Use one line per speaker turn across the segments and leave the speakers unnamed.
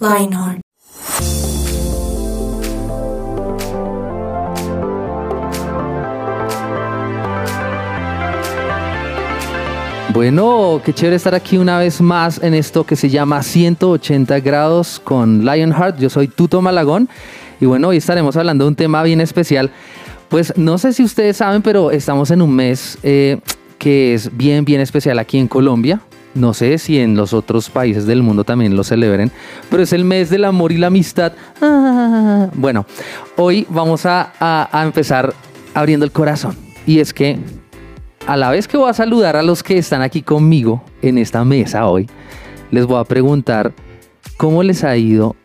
Lionheart.
Bueno, qué chévere estar aquí una vez más en esto que se llama 180 grados con Lionheart. Yo soy Tuto Malagón y bueno, hoy estaremos hablando de un tema bien especial. Pues no sé si ustedes saben, pero estamos en un mes eh, que es bien, bien especial aquí en Colombia. No sé si en los otros países del mundo también lo celebren, pero es el mes del amor y la amistad. Ah, bueno, hoy vamos a, a- a empezar abriendo el corazón. Y es que a la vez que voy a saludar a los que están aquí conmigo en esta mesa hoy, les voy a preguntar cómo les ha ido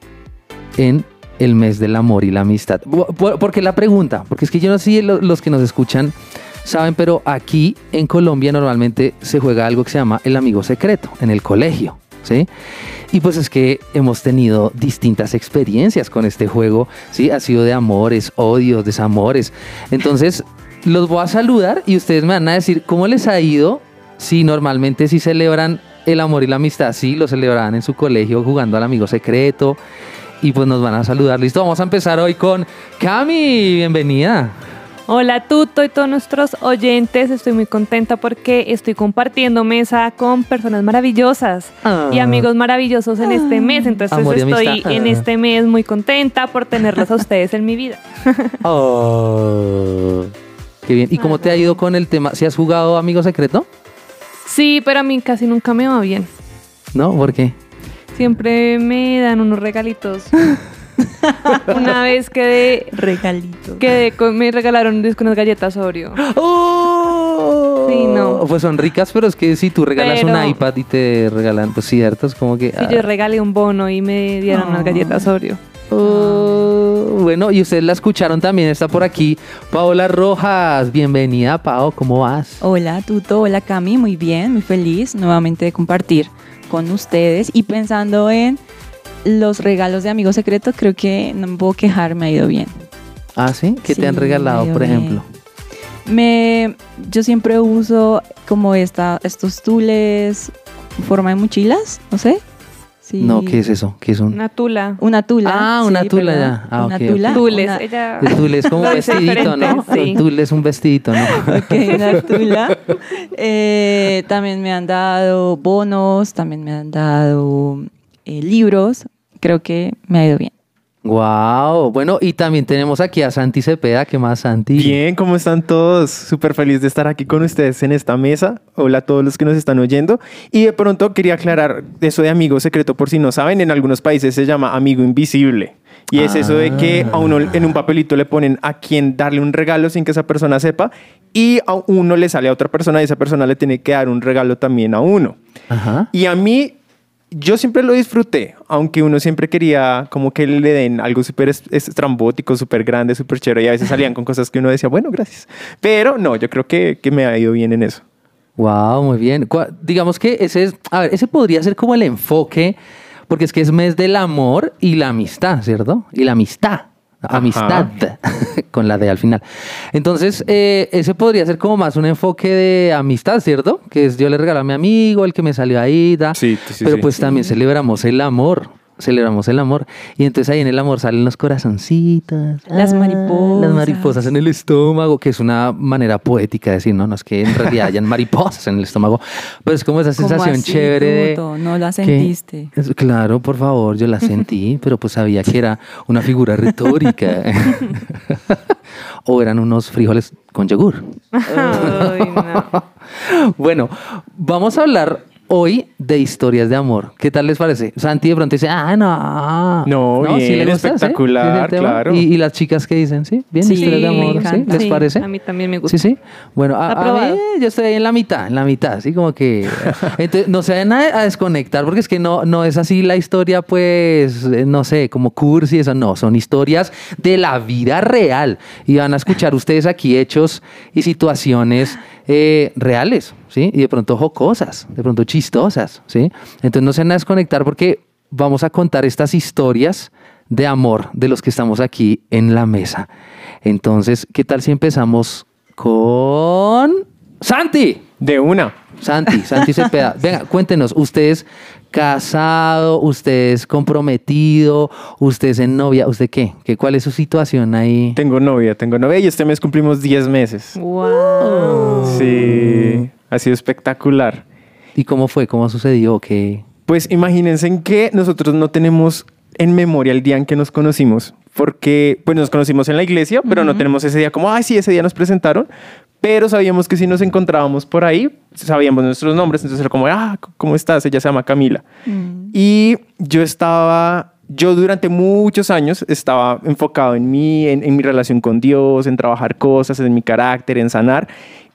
en el mes del amor y la amistad. Por- Porque la pregunta, porque es que yo no sé si lo- los que nos escuchan saben, pero aquí en Colombia normalmente se juega algo que se llama el amigo secreto en el colegio, ¿sí? Y pues es que hemos tenido distintas experiencias con este juego, ¿sí? Ha sido de amores, odios, desamores. Entonces, los voy a saludar y ustedes me van a decir cómo les ha ido si normalmente si celebran el amor y la amistad, sí, lo celebraban en su colegio jugando al amigo secreto. Y pues nos van a saludar. Listo, vamos a empezar hoy con Cami. Bienvenida.
Hola Tuto y todos nuestros oyentes, estoy muy contenta porque estoy compartiendo mesa con personas maravillosas
Ah.
y amigos maravillosos en este mes, entonces estoy en
Ah.
este mes muy contenta por tenerlos a ustedes en mi vida.
Oh. Qué bien. ¿Y cómo te ha ido con el tema? ¿Si has jugado amigo secreto?
Sí, pero a mí casi nunca me va bien.
¿No? ¿Por qué?
Siempre me dan unos regalitos. Una vez quedé,
Regalito.
quedé con, me regalaron disco unas galletas Oreo.
¡Oh!
Sí, no.
Pues son ricas, pero es que si tú regalas un
Pero-
iPad y te regalan, pues cierto, es como que...
Y yo regalé un bono y me dieron unas
Oh.
galletas Oreo.
Oh, bueno, y ustedes la escucharon también, está por aquí Paola Rojas. Bienvenida, Pao, ¿cómo vas?
Hola, Tuto. Hola, Cami. Muy bien, muy feliz nuevamente de compartir con ustedes. Y pensando en los regalos de amigo secreto, creo que no me puedo quejar, me ha ido bien.
Ah, ¿sí? ¿Qué te han regalado, por ejemplo?
Me, yo siempre uso como esta, estos tules en forma de mochilas, no sé. Sí.
No, ¿qué es eso? ¿Qué es un...?
Una tula.
Una tula.
Ah, una
sí,
tula
perdón.
ya. Ah,
una
ok, ok.
tula.
Tules.
una-
Ella...
El tul es como un vestidito, ¿no?
sí.
El tul es un vestidito, ¿no?
Ok, una tula. Eh, también me han dado bonos, también me han dado eh, libros. Creo que me ha ido bien.
Wow. Bueno, y también tenemos aquí a Santi Cepeda. ¿Qué más, Santi?
Bien, ¿cómo están todos? Súper feliz de estar aquí con ustedes en esta mesa. Hola a todos los que nos están oyendo. Y de pronto quería aclarar eso de amigo secreto, por si no saben, en algunos países se llama amigo invisible. Y es eso de que a uno en un papelito le ponen a quien darle un regalo sin que esa persona sepa y a uno le sale a otra persona y esa persona le tiene que dar un regalo también a uno.
Ajá.
Y a mí, yo siempre lo disfruté, aunque uno siempre quería como que le den algo súper es- estrambótico, súper grande, súper chévere, y a veces salían con cosas que uno decía, bueno, gracias. Pero no, yo creo que, que me ha ido bien en eso.
Wow, muy bien. Digamos que ese es, a ver, ese podría ser como el enfoque, porque es que es mes del amor y la amistad, ¿cierto? Y la amistad. Amistad, con la D al final. Entonces, eh, ese podría ser como más un enfoque de amistad, ¿cierto? Que es yo le regalo a mi amigo, el que me salió ahí, da.
Sí, sí,
Pero
sí.
pues también celebramos el amor. Celebramos el amor. Y entonces ahí en el amor salen los corazoncitos.
Las mariposas.
Las mariposas en el estómago, que es una manera poética de decir, no, no es que en realidad hayan mariposas en el estómago, pero es como esa
¿Cómo
sensación
así,
chévere.
No la sentiste.
claro, por favor, yo la sentí, pero pues sabía que era una figura retórica. o eran unos frijoles con yogur.
Ay, no.
Bueno, vamos a hablar hoy de historias de amor. ¿Qué tal les parece? Santi de pronto dice, ah, no.
No, bien,
le gusta? ¿Sí?
espectacular, claro.
¿Y, y las chicas qué dicen? ¿Sí? ¿Bien?
Sí,
historias de amor. ¿Sí? ¿Les
Sí,
parece?
A mí también me gusta.
Sí, sí. Bueno, a, a mí yo estoy ahí en la mitad, en la mitad, así como que... Entonces, no se vayan a, a desconectar porque es que no, no es así la historia, pues, eh, no sé, como cursi y eso, no, son historias de la vida real y van a escuchar ustedes aquí hechos y situaciones eh, reales, ¿sí? Y de pronto jocosas, de pronto chistosas, ¿sí? Entonces no se van a desconectar porque vamos a contar estas historias de amor de los que estamos aquí en la mesa. Entonces, ¿qué tal si empezamos con Santi?
De una.
Santi, Santi Cepeda. Venga, cuéntenos, ¿usted es casado? ¿Usted es comprometido? ¿Usted es en novia? ¿Usted qué? ¿Qué ¿Cuál es su situación ahí?
Tengo novia, tengo novia y este mes cumplimos 10 meses.
Wow.
Sí, ha sido espectacular.
¿Y cómo fue? ¿Cómo sucedió? ¿Qué?
Pues imagínense en que nosotros no tenemos en memoria el día en que nos conocimos, porque pues nos conocimos en la iglesia, pero no tenemos ese día como, ay, sí, ese día nos presentaron, pero sabíamos que si nos encontrábamos por ahí, sabíamos nuestros nombres, entonces era como, ah, ¿cómo estás? Ella se llama Camila. Y yo estaba, yo durante muchos años estaba enfocado en mí, en, en mi relación con Dios, en trabajar cosas, en mi carácter, en sanar.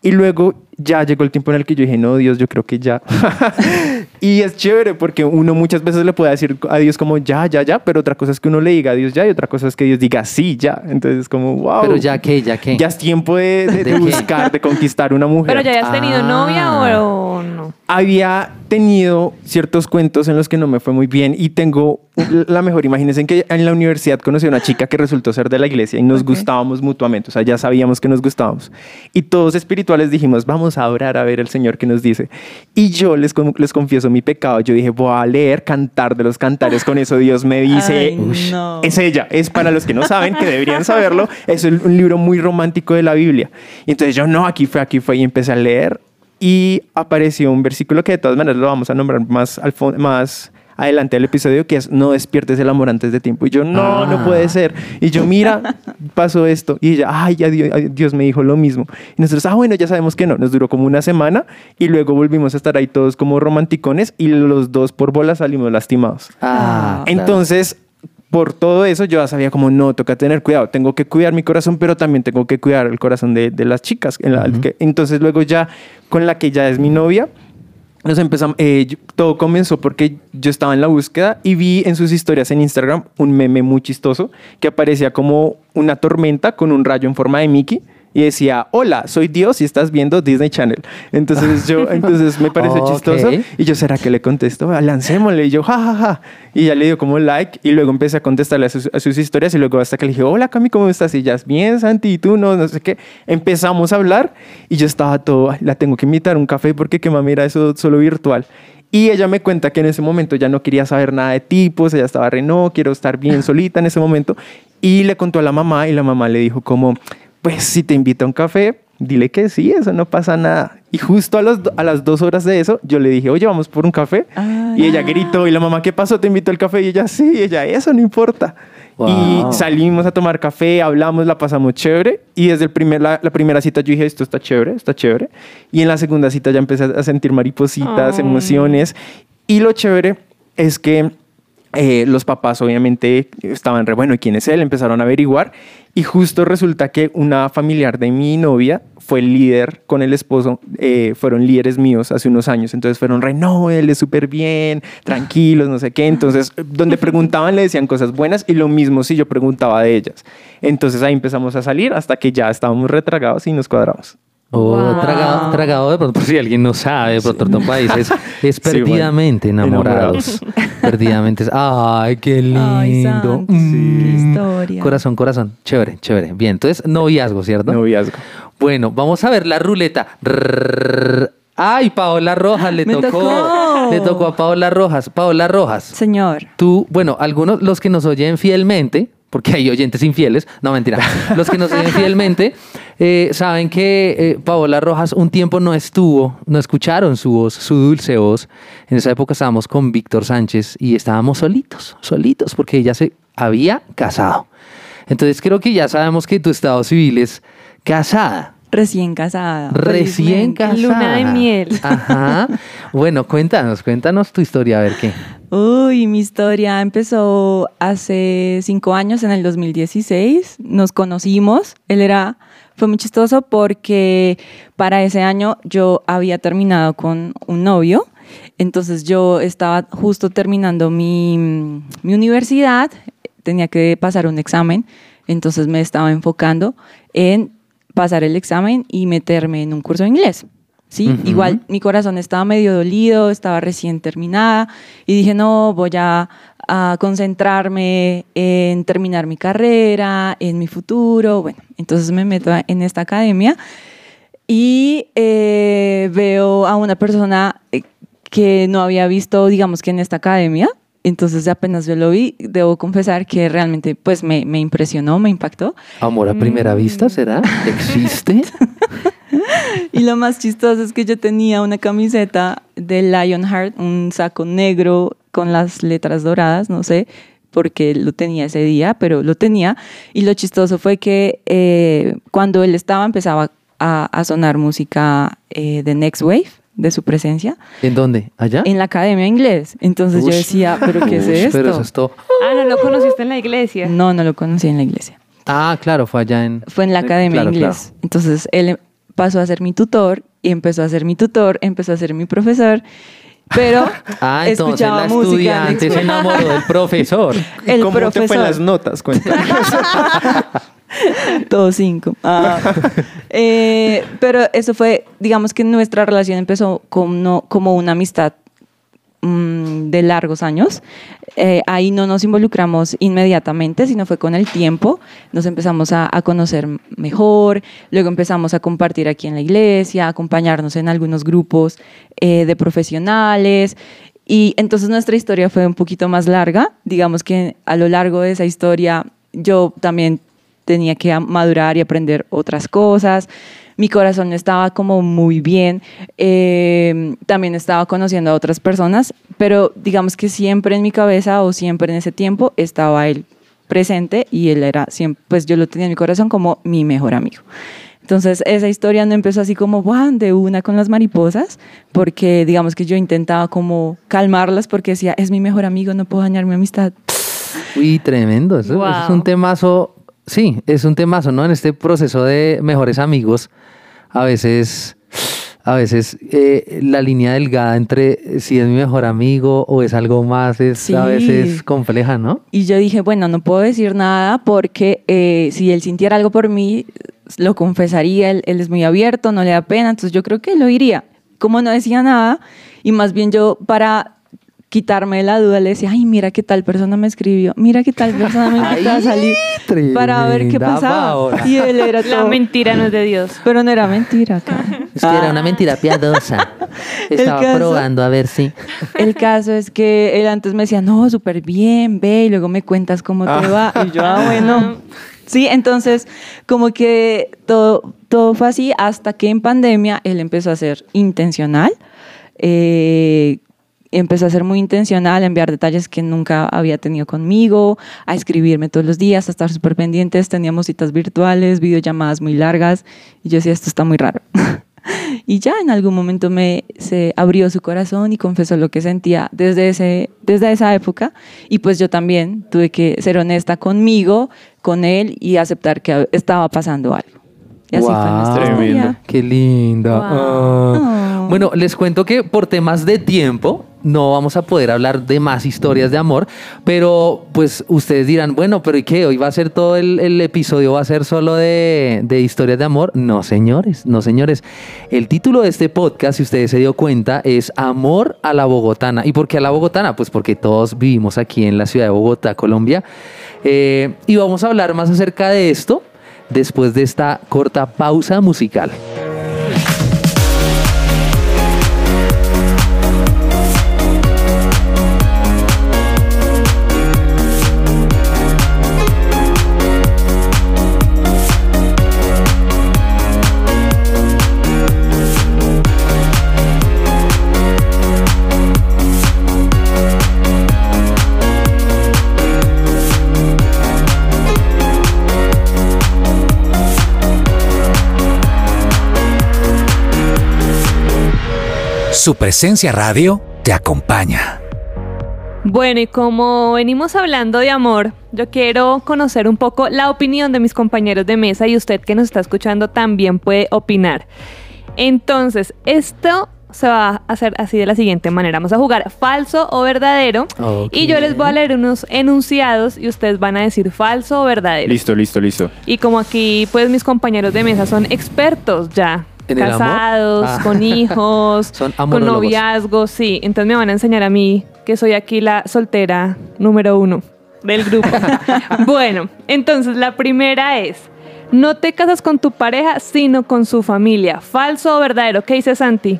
Y luego ya llegó el tiempo en el que yo dije, no, Dios, yo creo que ya. y es chévere porque uno muchas veces le puede decir a Dios como ya, ya, ya, pero otra cosa es que uno le diga a Dios ya y otra cosa es que Dios diga sí, ya. Entonces es como, wow.
Pero ya qué, ya qué.
Ya es tiempo de, de-
¿De
buscar, de conquistar una mujer.
Pero ya hayas tenido
Ah.
novia o no.
Había tenido ciertos cuentos en los que no me fue muy bien y tengo la mejor. Imagínense en que en la universidad conocí a una chica que resultó ser de la iglesia y nos
Ok.
gustábamos mutuamente. O sea, ya sabíamos que nos gustábamos. Y todos espirituales dijimos, vamos a orar a ver el Señor que nos dice. Y yo les, les confieso mi pecado. Yo dije, voy a leer Cantar de los Cantares. Con eso Dios me dice,
Ay, no.
es ella. Es para los que no saben, que deberían saberlo. Es un libro muy romántico de la Biblia. Y entonces yo, no, aquí fue, aquí fue. Y empecé a leer. Y apareció un versículo que de todas maneras lo vamos a nombrar más, al más adelante del episodio, que es no despiertes el amor antes de tiempo. Y yo, no,
Ah.
no puede ser. Y yo, mira, pasó esto. Y ella, ay, ya Dios, me dijo lo mismo. Y nosotros, ah, bueno, ya sabemos que no. Nos duró como una semana y luego volvimos a estar ahí todos como romanticones y los dos por bola salimos lastimados.
Ah, claro.
Entonces, por todo eso, yo ya sabía como, no, toca tener cuidado, tengo que cuidar mi corazón, pero también tengo que cuidar el corazón de, de las chicas. en la- que- entonces, luego ya, con la que ya es mi novia, nos empezamos, eh, todo comenzó porque yo estaba en la búsqueda y vi en sus historias en Instagram un meme muy chistoso que aparecía como una tormenta con un rayo en forma de Mickey y decía, hola, soy Dios y estás viendo Disney Channel. Entonces yo, entonces me pareció
Ok.
chistoso y yo, ¿será que le contesto? Ah, Lancémosle. Y yo, ja, ja, ja. Y ya le dio como like y luego empecé a contestarle a sus, a sus historias y luego hasta que le dije, hola Cami, ¿cómo estás? Y ya, bien, Santi, y tú, no, no sé qué. Empezamos a hablar y yo estaba todo, "Ay, la tengo que invitar a un café porque qué mami era eso solo virtual. Y ella me cuenta que en ese momento ya no quería saber nada de tipos, ella estaba re, no, quiero estar bien solita en ese momento. Y le contó a la mamá y la mamá le dijo como, pues si te invita a un café, dile que sí, eso no pasa nada. Y justo a, los a las dos horas de eso, yo le dije, oye, vamos por un café.
Ah.
Y ella gritó, y la mamá, ¿qué pasó? ¿Te invitó al café? Y ella, sí, y ella, eso no importa.
Wow.
Y salimos a tomar café, hablamos, la pasamos chévere. Y desde el primer, la, la primera cita yo dije, esto está chévere, está chévere. Y en la segunda cita ya empecé a sentir maripositas,
Ay.
emociones. Y lo chévere es que eh, los papás obviamente estaban re bueno, ¿y quién es él? Empezaron a averiguar y justo resulta que una familiar de mi novia fue líder con el esposo, eh, fueron líderes míos hace unos años, entonces fueron re, no, él es súper bien, tranquilos, no sé qué, entonces donde preguntaban le decían cosas buenas y lo mismo si yo preguntaba de ellas. Entonces ahí empezamos a salir hasta que ya estábamos retragados y nos cuadramos.
Oh,
Wow.
tragado, tragado de pronto, por si alguien no sabe, de pronto otro país es, es
Sí, bueno.
perdidamente enamorados. perdidamente. Ay, qué lindo.
Ay,
Mm.
qué historia.
Corazón, corazón. Chévere, chévere. Bien, entonces noviazgo, ¿cierto?
Noviazgo.
Bueno, vamos a ver la ruleta. Ay, Paola Rojas le tocó.
tocó.
Le tocó a Paola Rojas. Paola Rojas.
Señor.
Tú, bueno, algunos, los que nos oyen fielmente, porque hay oyentes infieles, no mentira, los que nos oyen fielmente eh, saben que eh, Paola Rojas un tiempo no estuvo, no escucharon su voz, su dulce voz. En esa época estábamos con Víctor Sánchez y estábamos solitos, solitos, porque ella se había casado. Entonces creo que ya sabemos que tu estado civil es casada.
Recién casada.
Recién casada.
Luna de miel.
Ajá. Bueno, cuéntanos, cuéntanos tu historia, a ver qué.
Uy, mi historia empezó hace cinco años, en el 2016. Nos conocimos. Él era, fue muy chistoso porque para ese año yo había terminado con un novio. Entonces yo estaba justo terminando mi, mi universidad, tenía que pasar un examen, entonces me estaba enfocando en pasar el examen y meterme en un curso de inglés. Sí,
Ujú.
igual mi corazón estaba medio dolido, estaba recién terminada y dije, no, voy a, a concentrarme en terminar mi carrera, en mi futuro. Bueno, entonces me meto en esta academia y eh, veo a una persona eh, que no había visto, digamos que en esta academia. Entonces apenas yo lo vi, debo confesar que realmente pues me, me impresionó, me impactó.
Amor a primera vista, ¿será? ¿Existe?
Y lo más chistoso es que yo tenía una camiseta de Lionheart, un saco negro con las letras doradas, no sé por qué lo tenía ese día, pero lo tenía. Y lo chistoso fue que eh, cuando él estaba empezaba a, a sonar música eh, de Next Wave, de su presencia,
¿En dónde? ¿Allá?
en la academia inglés. Entonces yo
Ush.
decía, ¿pero qué es
Ush,
esto?
Pero eso es todo.
Ah, no lo conociste en la iglesia.
No, no lo conocí en la iglesia.
Ah, claro, fue allá en...
Fue en la academia
claro,
inglés. Entonces él pasó a ser mi tutor y empezó a ser mi tutor, empezó a ser mi profesor, pero
Ah, entonces
escuchaba
la
música.
estudiante se enamoró del profesor.
El
¿Cómo te fue en
profesor.
las notas? Cuéntame.
Todo cinco. Ah. Eh, pero eso fue, digamos que nuestra relación empezó como, como una amistad mm, de largos años. Eh, ahí no nos involucramos inmediatamente, sino fue con el tiempo. Nos empezamos a, conocer mejor, luego empezamos a compartir aquí en la iglesia, a acompañarnos en algunos grupos eh, de profesionales. Y entonces nuestra historia fue un poquito más larga. Digamos que a lo largo de esa historia yo también tenía que madurar y aprender otras cosas. Mi corazón estaba como muy bien. Eh, también estaba conociendo a otras personas, pero digamos que siempre en mi cabeza o siempre en ese tiempo estaba él presente y él era siempre, pues yo lo tenía en mi corazón como mi mejor amigo. Entonces esa historia no empezó así como ¡guau! de una con las mariposas, porque digamos que yo intentaba como calmarlas porque decía, es mi mejor amigo, no puedo dañar mi amistad.
Uy, tremendo. Eso, eso es un temazo. Sí, es un temazo, ¿no? En este proceso de mejores amigos, a veces, a veces eh, la línea delgada entre si es mi mejor amigo o es algo más es a veces compleja, ¿no?
Y yo dije, bueno, no puedo decir nada porque eh, si él sintiera algo por mí, lo confesaría, él, él es muy abierto, no le da pena, entonces yo creo que lo diría. Como no decía nada, y más bien yo para quitarme la duda le decía, ay, mira qué tal persona me escribió, mira qué tal persona me invitó a salir para ver qué pasaba.
Paola.
Y él era
La mentira no es de Dios.
pero no era mentira. cara.
Es que era una mentira piadosa. Estaba
caso-
probando a ver si.
El caso es que él antes me decía, no, súper bien, ve, y luego me cuentas cómo te va. Y yo, ah, bueno. Sí, entonces, como que todo, todo fue así hasta que en pandemia él empezó a ser intencional. Eh, empezó a ser muy intencional, a enviar detalles que nunca había tenido conmigo, a escribirme todos los días, a estar súper pendientes. Teníamos citas virtuales, videollamadas muy largas. Y yo decía, esto está muy raro. Y ya en algún momento me se abrió su corazón y confesó lo que sentía desde, ese, desde esa época. Y pues yo también tuve que ser honesta conmigo, con él y aceptar que estaba pasando algo. Y así fue
Guau,
nuestra
Tremendo.
historia.
Qué linda. Ah.
Oh.
Bueno, les cuento que por temas de tiempo no vamos a poder hablar de más historias de amor, pero pues ustedes dirán, bueno, pero ¿y qué? ¿Hoy va a ser todo el, el episodio, va a ser solo de, de historias de amor? No, señores, no, señores. El título de este podcast, si ustedes se dio cuenta, es Amor a la Bogotana. ¿Y por qué a la Bogotana? Pues porque todos vivimos aquí en la ciudad de Bogotá, Colombia. Eh, y vamos a hablar más acerca de esto después de esta corta pausa musical.
Su presencia radio te acompaña.
Bueno, y como venimos hablando de amor, yo quiero conocer un poco la opinión de mis compañeros de mesa y usted que nos está escuchando también puede opinar. Entonces, esto se va a hacer así de la siguiente manera. Vamos a jugar falso o verdadero. Y yo les voy a leer unos enunciados y ustedes van a decir falso o verdadero.
Listo, listo, listo.
Y como aquí, pues mis compañeros de mesa son expertos ya.
¿En el amor?
casados,
Ah.
con hijos,
Son
con noviazgos, sí. Entonces me van a enseñar a mí que soy aquí la soltera número uno del grupo. bueno, entonces la primera es, no te casas con tu pareja, sino con su familia. ¿Falso o verdadero? ¿Qué dice Santi?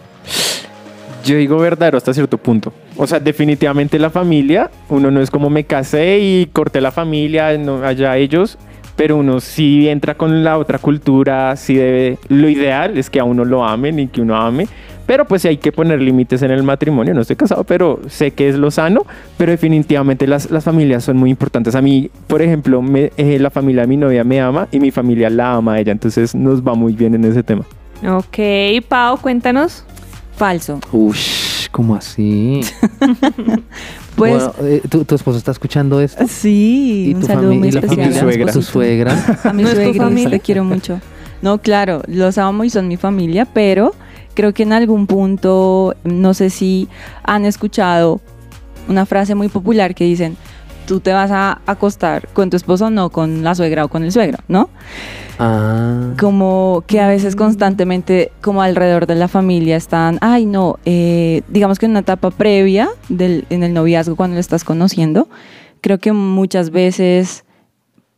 Yo digo verdadero hasta cierto punto. O sea, definitivamente la familia, uno no es como me casé y corté la familia, no, allá ellos, pero uno sí entra con la otra cultura, sí debe, lo ideal es que a uno lo amen y que uno ame, pero pues sí hay que poner límites en el matrimonio, no estoy casado, pero sé que es lo sano, pero definitivamente las, las familias son muy importantes. A mí, por ejemplo, me- eh, la familia de mi novia me ama y mi familia la ama a ella, entonces nos va muy bien en ese tema.
Ok, Pau, cuéntanos.
Falso.
Ush, ¿cómo así?
Pues
Bueno, eh, ¿tu, tu esposo está escuchando esto?
sí,
¿Y
un
tu
saludo muy
y
especial.
familia?
a mi
¿Tu suegra?
A mi
¿No es tu
suegris,
familia?
te quiero mucho. No, claro, los amo y son mi familia, pero creo que en algún punto, no sé si han escuchado una frase muy popular que dicen, tú te vas a acostar con tu esposo, no con la suegra o con el suegro, ¿no?
Ah.
Como que a veces constantemente, como alrededor de la familia están, ay no, eh, digamos que en una etapa previa del, en el noviazgo cuando lo estás conociendo, creo que muchas veces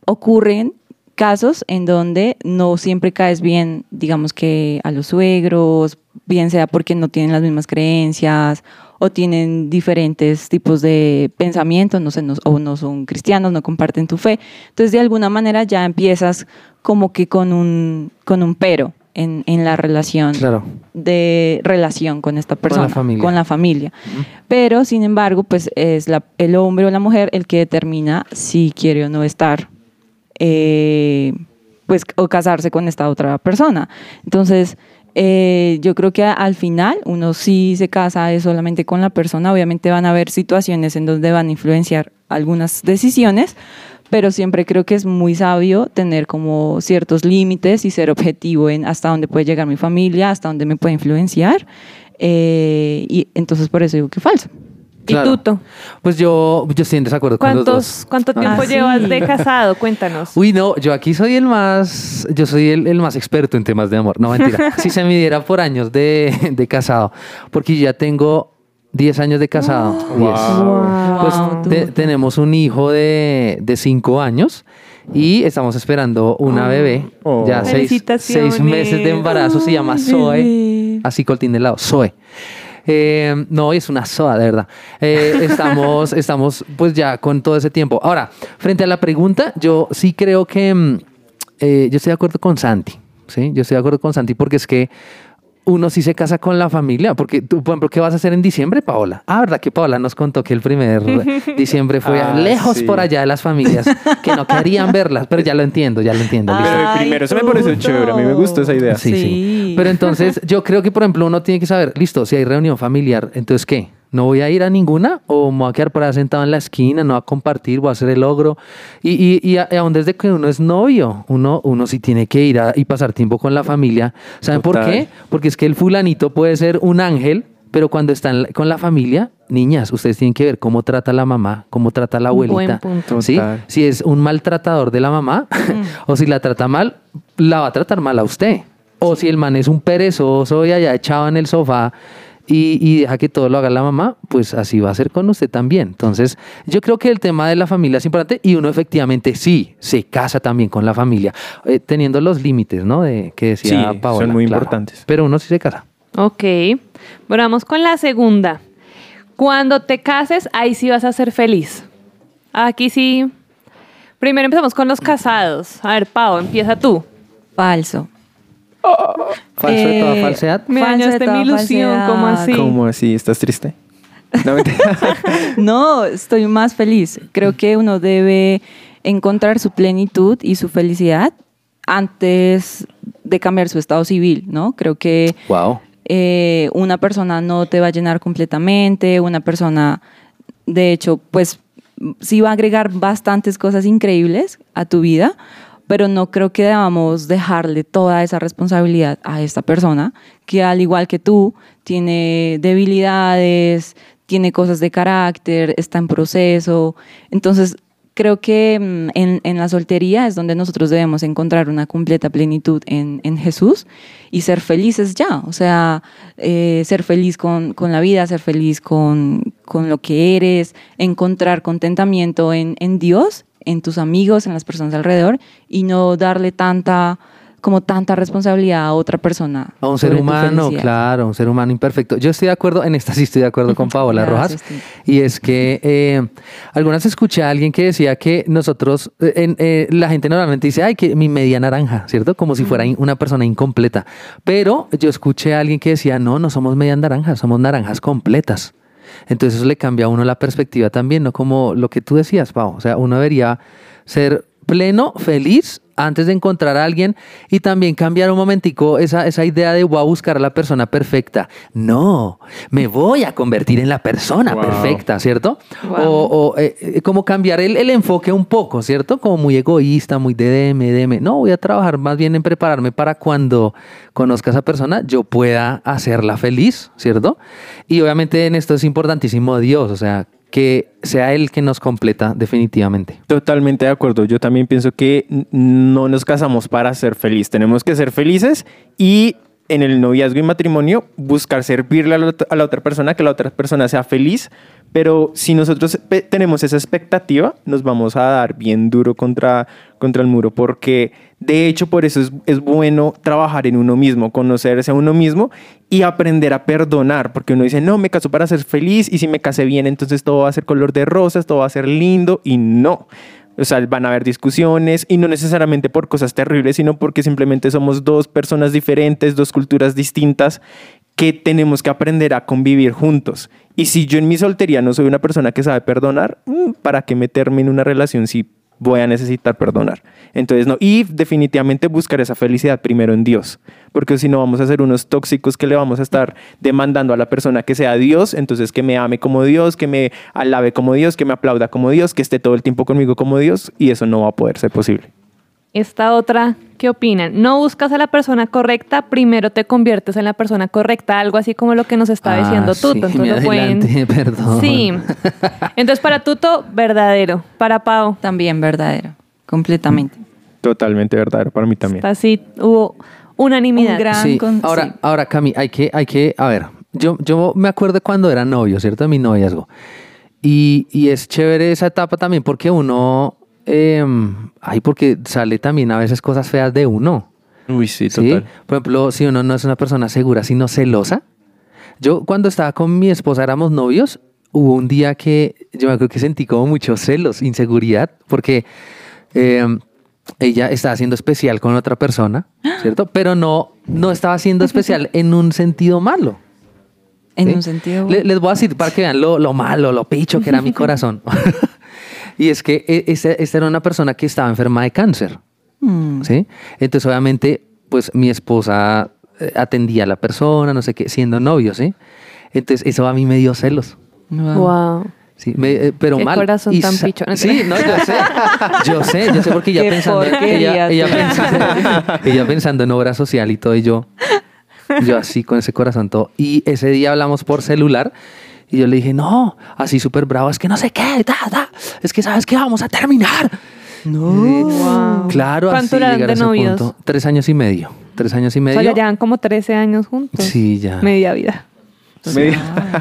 ocurren casos en donde no siempre caes bien, digamos que a los suegros, bien sea porque no tienen las mismas creencias o tienen diferentes tipos de pensamientos, no sé, no- o no son cristianos, no comparten tu fe. Entonces, de alguna manera ya empiezas como que con un, con un pero en, en la relación
Claro.
de relación con esta persona,
familia.
con la familia. Pero, sin embargo, pues es la- el hombre o la mujer el que determina si quiere o no estar, eh, pues, o casarse con esta otra persona. Entonces, eh, yo creo que al final uno sí se casa solamente con la persona. Obviamente van a haber situaciones en donde van a influenciar algunas decisiones, pero siempre creo que es muy sabio tener como ciertos límites y ser objetivo en hasta dónde puede llegar mi familia, hasta dónde me puede influenciar. Eh, y entonces por eso digo que falso.
Claro.
¿Y Tuto?
Pues yo, yo estoy en desacuerdo con los
¿Cuántos,
dos.
¿Cuánto tiempo
Ah, sí.
llevas de casado? Cuéntanos.
Uy, no, yo aquí soy el más, yo soy el, el más experto en temas de amor. No, mentira. si se midiera por años de, de casado, porque yo ya tengo 10 años de casado. 10.
Wow.
Pues
Wow,
te- tenemos un hijo de, de 5 años y estamos esperando una bebé.
Oh.
Ya seis,
Felicitaciones.
seis meses de embarazo, se llama Zoe. Así coltín de lado, Zoe. Eh, no, es una soda, de verdad. Eh, estamos, estamos pues ya con todo ese tiempo. Ahora, frente a la pregunta, yo sí creo que mm, eh, yo estoy de acuerdo con Santi. ¿sí? Yo estoy de acuerdo con Santi porque es que uno sí se casa con la familia. Porque tú, por ejemplo, ¿qué vas a hacer en diciembre, Paola? Ah, ¿verdad que Paola nos contó que el primer diciembre fue
Ah,
lejos
sí.
por allá de las familias que no querían verlas? Pero ya lo entiendo, ya lo entiendo.
Pero primero, eso me pareció chévere. A mí me gustó esa idea.
Sí, sí,
Sí.
Pero entonces yo creo que, por ejemplo, uno tiene que saber, listo, si hay reunión familiar, entonces ¿qué? ¿No voy a ir a ninguna? ¿O me voy a quedar por ahí sentado en la esquina? ¿No voy a compartir? ¿Voy a hacer el logro? Y, y, y aún desde que uno es novio, uno, uno sí tiene que ir a- y pasar tiempo con la familia. ¿Saben por qué? Porque es que el fulanito puede ser un ángel, pero cuando están con la familia, niñas, ustedes tienen que ver cómo trata la mamá, cómo trata la
Buen
abuelita.
punto.
¿sí? Si es un maltratador de la mamá, o si la trata mal, la va a tratar mal a usted. O si el man es un perezoso y allá echado en el sofá y, y deja que todo lo haga la mamá, pues así va a ser con usted también. Entonces, yo creo que el tema de la familia es importante y uno efectivamente sí se casa también con la familia, eh, teniendo los límites, ¿no? De que decía
Sí,
Paola.
son muy
claro.
importantes.
Pero uno sí se casa.
Ok. Bueno, vamos con la segunda. Cuando te cases, ahí sí vas a ser feliz. Aquí sí. Primero empezamos con los casados. A ver, Pau, empieza tú.
Falso.
Falso de toda
Eh,
falsedad.
Me dañaste mi ilusión, ¿cómo así?
¿Cómo así? ¿Estás triste? No,
estoy más feliz. Creo que uno debe encontrar su plenitud y su felicidad antes de cambiar su estado civil, ¿no? Creo que
Wow.
eh, una persona no te va a llenar completamente, una persona, de hecho, pues sí va a agregar bastantes cosas increíbles a tu vida, pero no creo que debamos dejarle toda esa responsabilidad a esta persona, que al igual que tú, tiene debilidades, tiene cosas de carácter, está en proceso. Entonces, creo que mm, en, en, la soltería es donde nosotros debemos encontrar una completa plenitud en, en Jesús y ser felices ya, o sea, eh, ser feliz con, con, la vida, ser feliz con, con, lo que eres, encontrar contentamiento en, en Dios, en tus amigos, en las personas alrededor y no darle tanta como tanta responsabilidad a otra persona.
A un ser humano, claro, un ser humano imperfecto. Yo estoy de acuerdo, en esta sí estoy de acuerdo con Paola Rojas, y es que eh, algunas escuché a alguien que decía que nosotros, eh, eh, la gente normalmente dice, ay, que mi media naranja, ¿cierto? Como si fuera una persona incompleta. Pero yo escuché a alguien que decía, no, no somos media naranjas, somos naranjas completas. Entonces eso le cambia a uno la perspectiva también, no como lo que tú decías, Pau. O sea, uno debería ser pleno, feliz antes de encontrar a alguien y también cambiar un momentico esa, esa idea de voy a buscar a la persona perfecta. No, me voy a convertir en la persona perfecta, ¿cierto? O, eh, eh, como cambiar el, el, enfoque un poco, ¿cierto? Como muy egoísta, muy de DM, DM. No, voy a trabajar más bien en prepararme para cuando conozca a esa persona yo pueda hacerla feliz, ¿cierto? Y obviamente en esto es importantísimo Dios, o sea, que sea él que nos completa definitivamente.
Totalmente de acuerdo. Yo también pienso que no nos casamos para ser felices. Tenemos que ser felices y en el noviazgo y matrimonio buscar servirle a la, otra persona, que la otra persona sea feliz, pero si nosotros tenemos esa expectativa, nos vamos a dar bien duro contra, contra el muro, porque de hecho por eso es, es, bueno trabajar en uno mismo, conocerse a uno mismo y aprender a perdonar, porque uno dice, no, me caso para ser feliz y si me casé bien, entonces todo va a ser color de rosas, todo va a ser lindo y no. O sea, van a haber discusiones y no necesariamente por cosas terribles, sino porque simplemente somos dos personas diferentes, dos culturas distintas que tenemos que aprender a convivir juntos. Y si yo en mi soltería no soy una persona que sabe perdonar, mm, ¿para qué meterme en una relación si voy a necesitar perdonar. Entonces, no, y definitivamente buscar esa felicidad primero en Dios, porque si no vamos a ser unos tóxicos que le vamos a estar demandando a la persona que sea Dios, entonces que me ame como Dios, que me alabe como Dios, que me aplauda como Dios, que esté todo el tiempo conmigo como Dios, y eso no va a poder ser posible.
Esta otra, ¿qué opinan? No buscas a la persona correcta, primero te conviertes en la persona correcta, algo así como lo que nos está diciendo ah, Tuto.
Sí, Entonces, perdón.
Sí. Entonces, para Tuto, verdadero. Para Pau.
También verdadero, completamente.
Totalmente verdadero, para mí también.
Así hubo unanimidad.
Un gran Ahora, ahora, Cami, hay que, hay que, a ver, yo, yo me acuerdo cuando era novio, ¿cierto? De mi noviazgo. Y, y es chévere esa etapa también porque uno eh, ay, porque sale también a veces cosas feas de uno.
Uy, sí, total.
Por ejemplo, si uno no es una persona segura, sino celosa. Yo cuando estaba con mi esposa, éramos novios, hubo un día que yo creo que sentí como muchos celos, inseguridad, porque em, ella estaba haciendo especial con otra persona, ¿cierto? Pero no, no estaba haciendo especial en un sentido malo.
En un sentido.
Les, voy a decir para que vean lo, lo malo, lo picho que era mi corazón. Y es que e, esta, era una persona que estaba enferma de cáncer. Mm. ¿sí? Entonces, obviamente, pues mi esposa eh, atendía a la persona, no sé qué, siendo novio, ¿sí? Entonces, eso a mí me dio celos.
Wow.
Sí, eh, pero
Qué
mal.
corazón tan picho.
Sí, no, yo sé. Yo sé, yo sé porque ella pensando, ella, ella, pensando, ella pensando en obra social y todo, y yo, yo así con ese corazón todo. Y ese día hablamos por celular y yo le dije, no, así súper bravo, es que no sé qué, es que sabes que vamos a terminar.
No.
Claro,
¿Cuánto
así
de novios?
Punto. Tres años y medio. Tres años y medio.
O sea, ya llevan como 13 años juntos.
Sí, ya.
Media vida.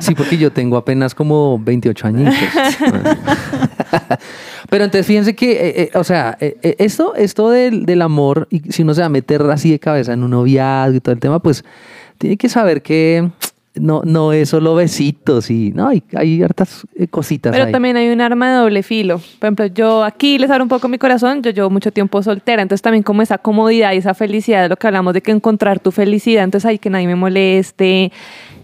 Sí, porque yo tengo apenas como 28 añitos. Pero entonces fíjense que, eh, eh, o sea, eh, esto, esto del, del, amor, y si uno se va a meter así de cabeza en un noviazgo y todo el tema, pues tiene que saber que no, no es solo besitos y no, hay, hay hartas eh, cositas.
Pero también hay un arma de doble filo. Por ejemplo, yo aquí les abro un poco mi corazón, yo llevo mucho tiempo soltera, entonces también como esa comodidad y esa felicidad de lo que hablamos de que encontrar tu felicidad, entonces hay que nadie me moleste.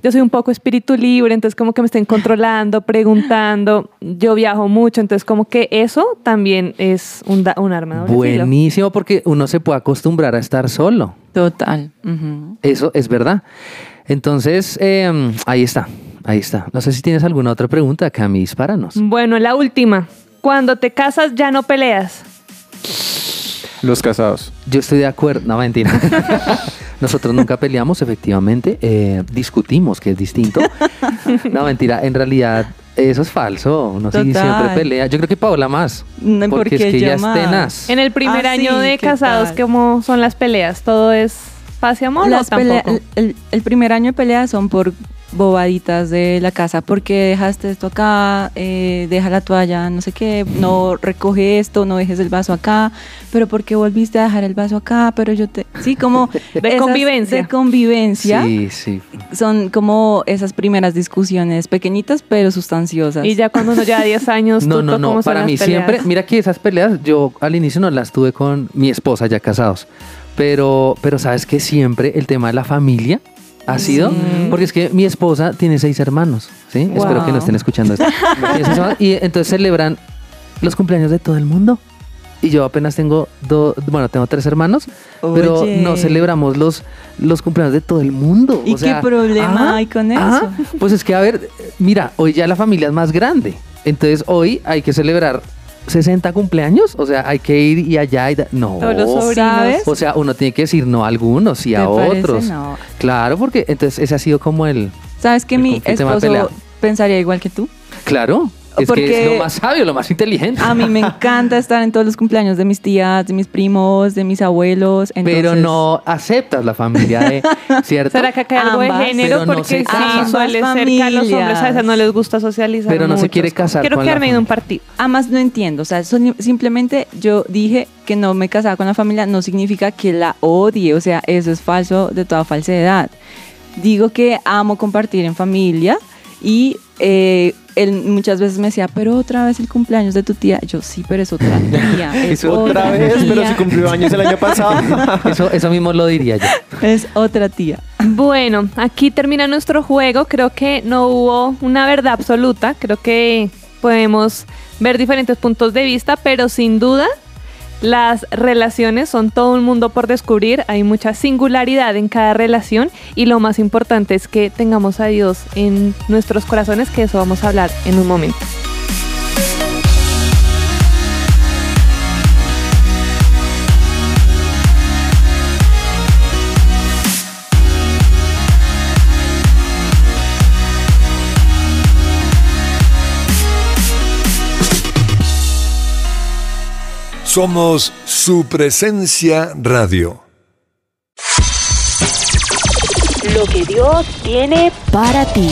Yo soy un poco espíritu libre, entonces como que me estén controlando, preguntando. Yo viajo mucho, entonces como que eso también es un, un arma de doble
Buenísimo porque uno se puede acostumbrar a estar solo.
Total.
Eso es verdad. Entonces, eh, ahí está, ahí está. No sé si tienes alguna otra pregunta, Cami, dispáranos.
Bueno, la última. Cuando te casas ya no peleas.
Los casados.
Yo estoy de acuerdo, no mentira. Nosotros nunca peleamos, efectivamente. eh, discutimos, que es distinto. No, mentira. En realidad, eso es falso. Uno sí siempre pelea. Yo creo que Paola más.
No,
porque es
porque
que
yo
ella es tenaz.
En el primer
Ah,
año
sí,
de
¿qué
casados,
tal?
¿cómo son las peleas? ¿Todo es paz y amor
Las
o tampoco?
pelea- el, el primer año de peleas son por bobaditas de la casa, porque dejaste esto acá, eh, deja la toalla, no sé qué, no recoge esto, no dejes el vaso acá, pero ¿por qué volviste a dejar el vaso acá? Pero yo te... Sí, como...
De
esas
convivencia.
De convivencia.
Sí, sí.
Son como esas primeras discusiones pequeñitas, pero sustanciosas.
Y ya cuando uno lleva 10 años,
No, no, no.
¿cómo son
Para mí
peleas?
siempre, mira que esas peleas yo al inicio no las tuve con mi esposa ya casados. Pero, pero sabes que siempre el tema de la familia ha sido,
Sí.
porque es que mi esposa tiene seis hermanos, ¿sí?
Wow.
Espero que no estén escuchando esto. Y entonces celebran los cumpleaños de todo el mundo. Y yo apenas tengo dos, bueno, tengo tres hermanos, pero no celebramos los, los cumpleaños de todo el mundo.
¿Y
O sea,
qué problema hay con eso?
Pues es que, a ver, mira, hoy ya la familia es más grande. Entonces hoy hay que celebrar 60 cumpleaños. O sea, hay que ir y allá y da- No.
Todos los sobrinos.
¿Sabes?
O sea, uno tiene que decir no a algunos y a otros.
No.
Claro, porque entonces ese ha sido como el.
¿Sabes que
El
mi esposo pensaría igual que tú?
Claro. Es que
Porque-
es lo más sabio, lo más inteligente.
A mí me encanta estar en todos los cumpleaños de mis tías, de mis primos, de mis abuelos.
pero
entonces-
no aceptas la familia de. ¿Cierto?
¿Será que acá hay algo de género?
pero no
Porque
se
sí, suele ser que a los hombres a veces
familias.
no les gusta socializar
Pero no se
mucho.
quiere casar
Quiero
con
quedarme en un partido.
Además no entiendo, o sea, son- simplemente yo dije que no me casaba con la familia, no significa que la odie, o sea, eso es falso de toda falsedad. Digo que amo compartir en familia y eh, él muchas veces me decía, pero otra vez el cumpleaños de tu tía. Yo sí, pero es otra tía.
Es otra vez, pero si cumplió años el año pasado.
Eso, eso mismo lo diría yo.
Es otra tía.
Bueno, aquí termina nuestro juego. Creo que no hubo una verdad absoluta. Creo que podemos ver diferentes puntos de vista, pero sin duda las relaciones son todo un mundo por descubrir. Hay mucha singularidad en cada relación y lo más importante es que tengamos a Dios en nuestros corazones, que eso vamos a hablar en un momento.
Somos su presencia radio.
Lo que Dios tiene para ti.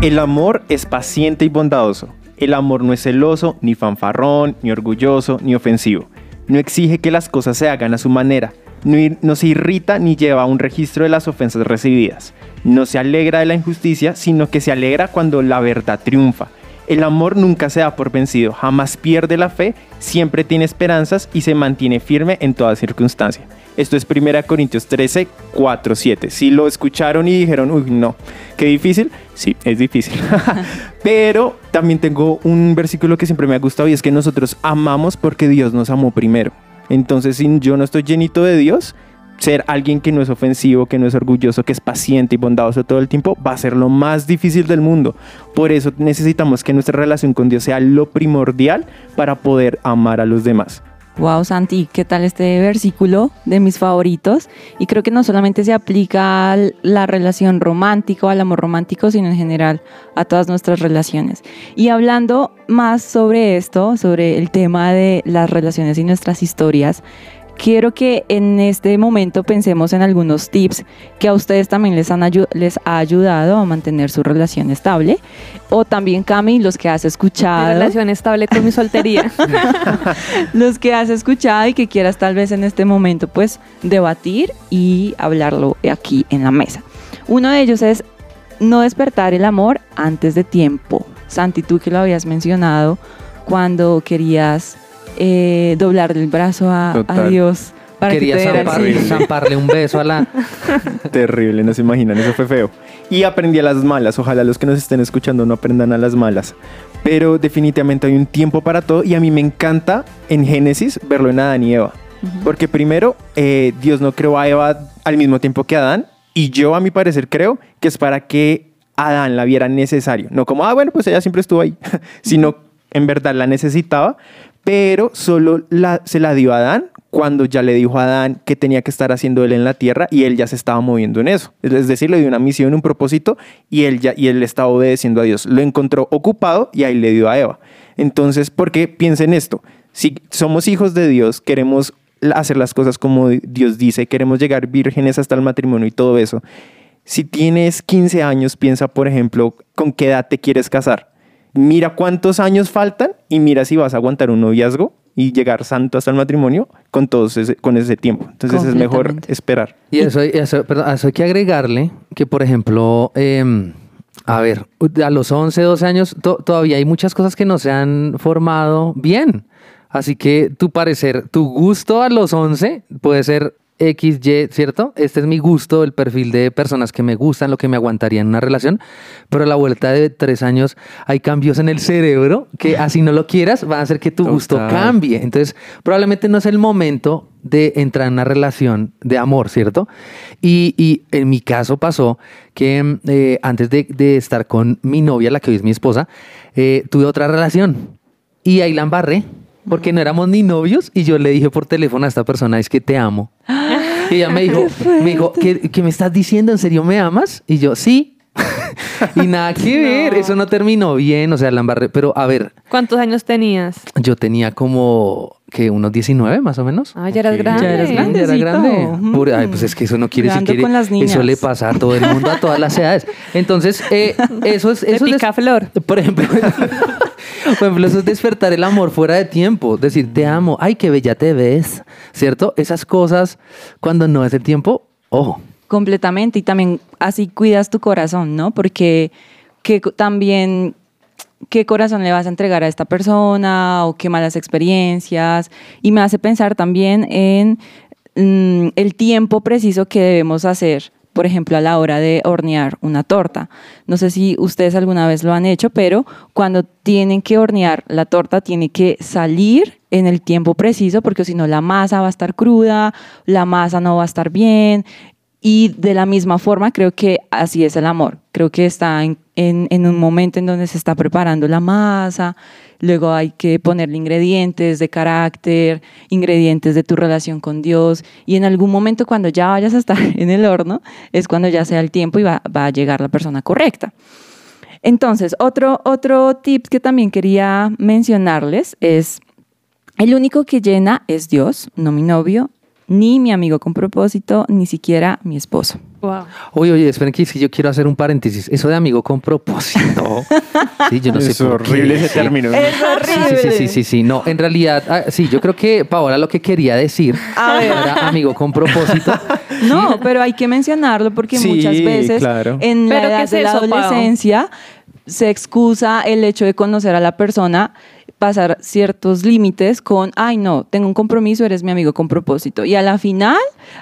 El amor es paciente y bondadoso. El amor no es celoso, ni fanfarrón, ni orgulloso, ni ofensivo. No exige que las cosas se hagan a su manera. No, se irrita ni lleva un registro de las ofensas recibidas. No se alegra de la injusticia, sino que se alegra cuando la verdad triunfa. El amor nunca se da por vencido, jamás pierde la fe, siempre tiene esperanzas y se mantiene firme en toda circunstancia. Esto es 1 Corintios 13, 4, 7. Si lo escucharon y dijeron, uy, no, qué difícil, sí, es difícil. Pero también tengo un versículo que siempre me ha gustado y es que nosotros amamos porque Dios nos amó primero. Entonces, si yo no estoy llenito de Dios, ser alguien que no es ofensivo, que no es orgulloso, que es paciente y bondadoso todo el tiempo, va a ser lo más difícil del mundo. Por eso necesitamos que nuestra relación con Dios sea lo primordial para poder amar a los demás.
Wow, Santi, ¿qué tal este versículo de mis favoritos? Y creo que no solamente se aplica a la relación romántica o al amor romántico, sino en general a todas nuestras relaciones. Y hablando más sobre esto, sobre el tema de las relaciones y nuestras historias, quiero que en este momento pensemos en algunos tips que a ustedes también les, han les ha ayudado a mantener su relación estable. O también, Cami, los que has
Mi
escuchado
relación estable con mi soltería.
los que has escuchado y que quieras tal vez en este momento pues debatir y hablarlo aquí en la mesa. Uno de ellos es no despertar el amor antes de tiempo. Santi, tú que lo habías mencionado cuando querías eh, doblarle el brazo a, a. Dios Para que
Quería
te diera el
zampar-
sí.
zamparle un beso a la...
Terrible, no se imaginan, eso fue feo. Y aprendí a las malas, ojalá los que nos estén escuchando no aprendan a las malas. Pero definitivamente hay un tiempo para todo y a mí me encanta en Génesis verlo en Adán y Eva. Porque primero, eh, Dios no creó a Eva al mismo tiempo que Adán y yo a mi parecer creo que es para que Adán la viera necesario. No como, ah, bueno, pues ella siempre estuvo ahí, sino en verdad la necesitaba, pero solo se la dio a Adán cuando ya le dijo a Adán que tenía que estar haciendo él en la tierra y él ya se estaba moviendo en eso. Es decir, le dio una misión, un propósito y él ya y él estaba obedeciendo a Dios. Lo encontró ocupado y ahí le dio a Eva. Entonces, ¿por qué piensen esto? Si somos hijos de Dios, queremos hacer las cosas como Dios dice, queremos llegar vírgenes hasta el matrimonio y todo eso. Si tienes 15 años, piensa, por ejemplo, con qué edad te quieres casar. Mira cuántos años faltan y mira si vas a aguantar un noviazgo y llegar santo hasta el matrimonio con, todos ese, con ese tiempo. Entonces es mejor esperar.
Y eso, eso- perdón, eso hay que agregarle que, por ejemplo, em, a ver, a los 11, 12 años to- todavía hay muchas cosas que no se han formado bien. Así que tu parecer, tu gusto a los 11 puede ser X, Y, ¿cierto? Este es mi gusto, el perfil de personas que me gustan, lo que me aguantaría en una relación. Pero a la vuelta de tres años hay cambios en el cerebro que así no lo quieras, van a hacer que tu gusto
Total.
cambie. Entonces, probablemente no es el momento de entrar en una relación de amor, ¿cierto? Y, y en mi caso pasó que eh, antes de, de estar con mi novia, la que hoy es mi esposa, eh, tuve otra relación y ahí la embarré porque no éramos ni novios y yo le dije por teléfono a esta persona, es que te amo. Y ella me dijo, me dijo, ¿qué, qué me estás diciendo? ¿En serio me amas? Y yo, sí. y nada que ver, eso no terminó bien, o sea, la embarré. Pero a ver,
¿Cuántos años tenías?
yo tenía como que unos 19 más o menos.
Ah, ya eras grande.
Ya eras
Ya era
grandecito.
grande. Pura- ay, pues es que eso no quiere decir que eso le pasa a todo el mundo, a todas las edades. Entonces, eh, eso es... Eso es
picaflor.
por ejemplo, por ejemplo, eso es despertar el amor fuera de tiempo. Decir, te amo, ay, qué bella te ves. ¿Cierto? Esas cosas, cuando no es el tiempo, ojo.
Completamente. Y también así cuidas tu corazón, ¿no? Porque que también qué corazón le vas a entregar a esta persona o qué malas experiencias. Y me hace pensar también en mm, el tiempo preciso que debemos hacer. Por ejemplo, a la hora de hornear una torta. No sé si ustedes alguna vez lo han hecho, pero cuando tienen que hornear la torta, tiene que salir en el tiempo preciso, porque si no, la masa va a estar cruda, la masa no va a estar bien. Y de la misma forma, creo que así es el amor. Creo que está en, un momento en donde se está preparando la masa, luego hay que ponerle ingredientes de carácter, ingredientes de tu relación con Dios, y en algún momento cuando ya vayas a estar en el horno, es cuando ya sea el tiempo y va, va a llegar la persona correcta. Entonces, otro, otro tip que también quería mencionarles es, el único que llena es Dios, no mi novio, ni mi amigo con propósito, ni siquiera mi esposo.
Wow.
Oye, oye, esperen que es que yo quiero hacer un paréntesis. Eso de amigo con propósito. Sí, yo no sé
es
por qué,
horrible ese término.
Sí, sí, sí, sí, sí, sí. No, en realidad, ah, sí, yo creo que Paola lo que quería decir
A ver.
era amigo con propósito.
No, pero hay que mencionarlo porque
Sí,
muchas veces
claro.
en la
¿Pero qué
edad
es
de la
eso,
adolescencia se excusa el hecho de conocer a la persona, pasar ciertos límites con, ay no, tengo un compromiso, eres mi amigo con propósito. Y a la final,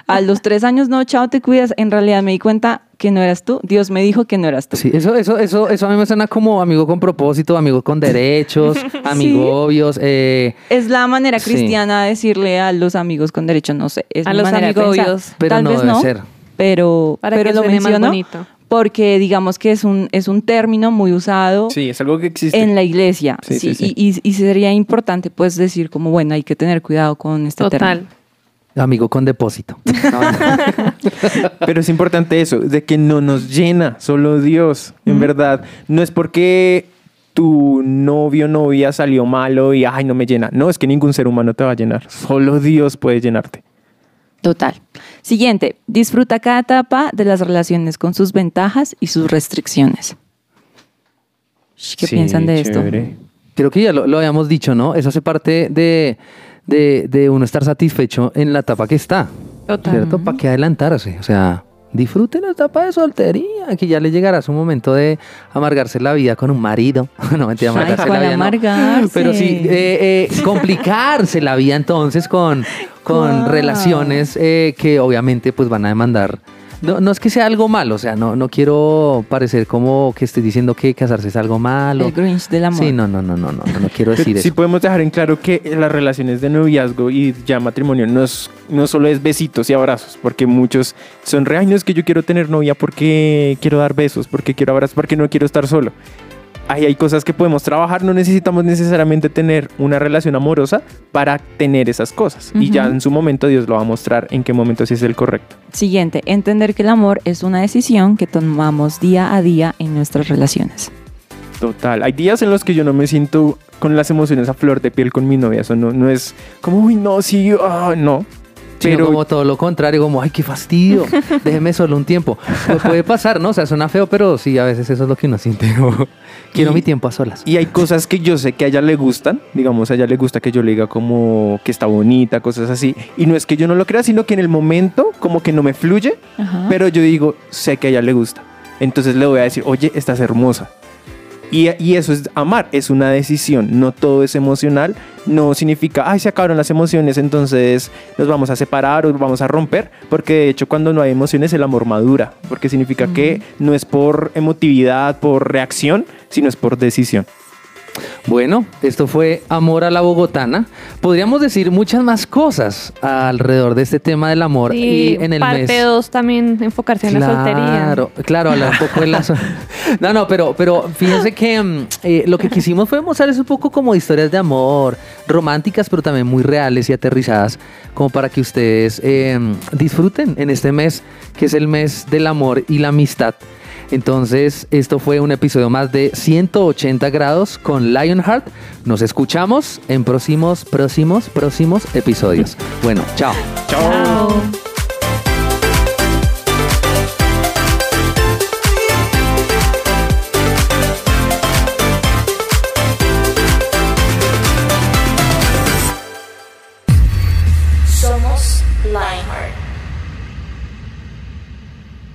a los tres años, no, chao, te cuidas, en realidad me di cuenta que no eras tú, Dios me dijo que no eras tú.
Sí, eso, eso, eso, eso a mí me suena como amigo con propósito, amigo con derechos, amigobios. Eh,
Es la manera
Sí.
cristiana de decirle a los amigos con derecho, no sé, es
A
mi
los amigobios.
Pero
Tal
no
vez
debe
no,
ser.
pero,
Para
pero
que
lo
suene más
menciono
bonito.
Porque digamos que es un, es un término muy usado
Sí, es algo que existe.
en la iglesia.
Sí,
sí,
sí, sí.
Y, y- y sería importante pues decir como, bueno, hay que tener cuidado con este
Total.
término.
amigo con depósito. No, no.
Pero es importante eso, de que no nos llena, solo Dios, en verdad. No es porque tu novio o novia salió malo y, ay, no me llena. No, es que ningún ser humano te va a llenar. Solo Dios puede llenarte.
Total. Siguiente, disfruta cada etapa de las relaciones con sus ventajas y sus restricciones. ¿Qué
Sí,
piensan de esto?
Creo que ya lo, lo habíamos dicho, ¿no? Eso hace parte de, de, de uno estar satisfecho en la etapa que está.
Total.
¿Cierto? ¿Para qué adelantarse? O sea, disfruten la etapa de soltería, que ya le llegará su momento de amargarse la vida con un marido. no, mentira,
Ay,
amargarse la
¿cuál
vida. no.
amargarse?
Pero sí, eh, eh, complicarse la vida entonces con, con
Wow.
relaciones eh, que obviamente pues van a demandar. No, no es que sea algo malo, o sea, no, no quiero parecer como que estoy diciendo que casarse es algo malo.
El Grinch del amor.
Sí, no, no, no, no, no, no, no quiero decir
Pero sí
eso.
podemos dejar en claro que las relaciones de noviazgo y ya matrimonio no, es, no solo es besitos y abrazos, porque muchos son re, "Ay, no es que yo quiero tener novia porque quiero dar besos, porque quiero abrazos, porque no quiero estar solo. Ahí hay cosas que podemos trabajar, no necesitamos necesariamente tener una relación amorosa para tener esas cosas. Y ya en su momento Dios lo va a mostrar en qué momento sí es el correcto.
Siguiente, entender que el amor es una decisión que tomamos día a día en nuestras relaciones.
Total. Hay días en los que yo no me siento con las emociones a flor de piel con mi novia. Eso no, no es como, uy, no, sí, ah, no. Pero
como todo lo contrario, como, ay, qué fastidio, déjeme solo un tiempo. Pu- puede pasar, ¿no? O sea, suena feo, pero sí, a veces eso es lo que uno siente. Quiero
Y-
mi tiempo a solas.
Y hay cosas que yo sé que a ella le gustan, digamos, a ella le gusta que yo le diga como que está bonita, cosas así. Y no es que yo no lo crea, sino que en el momento como que no me fluye,
Ajá.
pero yo digo, sé que a ella le gusta. Entonces le voy a decir, oye, estás hermosa. Y, y eso es amar, es una decisión, no todo es emocional, no significa, ay, se acabaron las emociones, entonces nos vamos a separar o vamos a romper, porque de hecho cuando no hay emociones el amor madura, porque significa que no es por emotividad, por reacción, sino es por decisión.
Bueno, esto fue Amor a la Bogotana. Podríamos decir muchas más cosas alrededor de este tema del amor
Sí,
y en el
parte
mes.
2 también enfocarse en la soltería.
Claro, claro, hablar un poco de la No, no, pero, pero fíjense que mm, eh, lo que quisimos fue mostrarles un poco como historias de amor, románticas, pero también muy reales y aterrizadas, como para que ustedes eh, disfruten en este mes, que es el mes del amor y la amistad. Entonces, esto fue un episodio más de 180 grados con Lionheart. Nos escuchamos en próximos, próximos, próximos episodios. Bueno, chao.
Chao.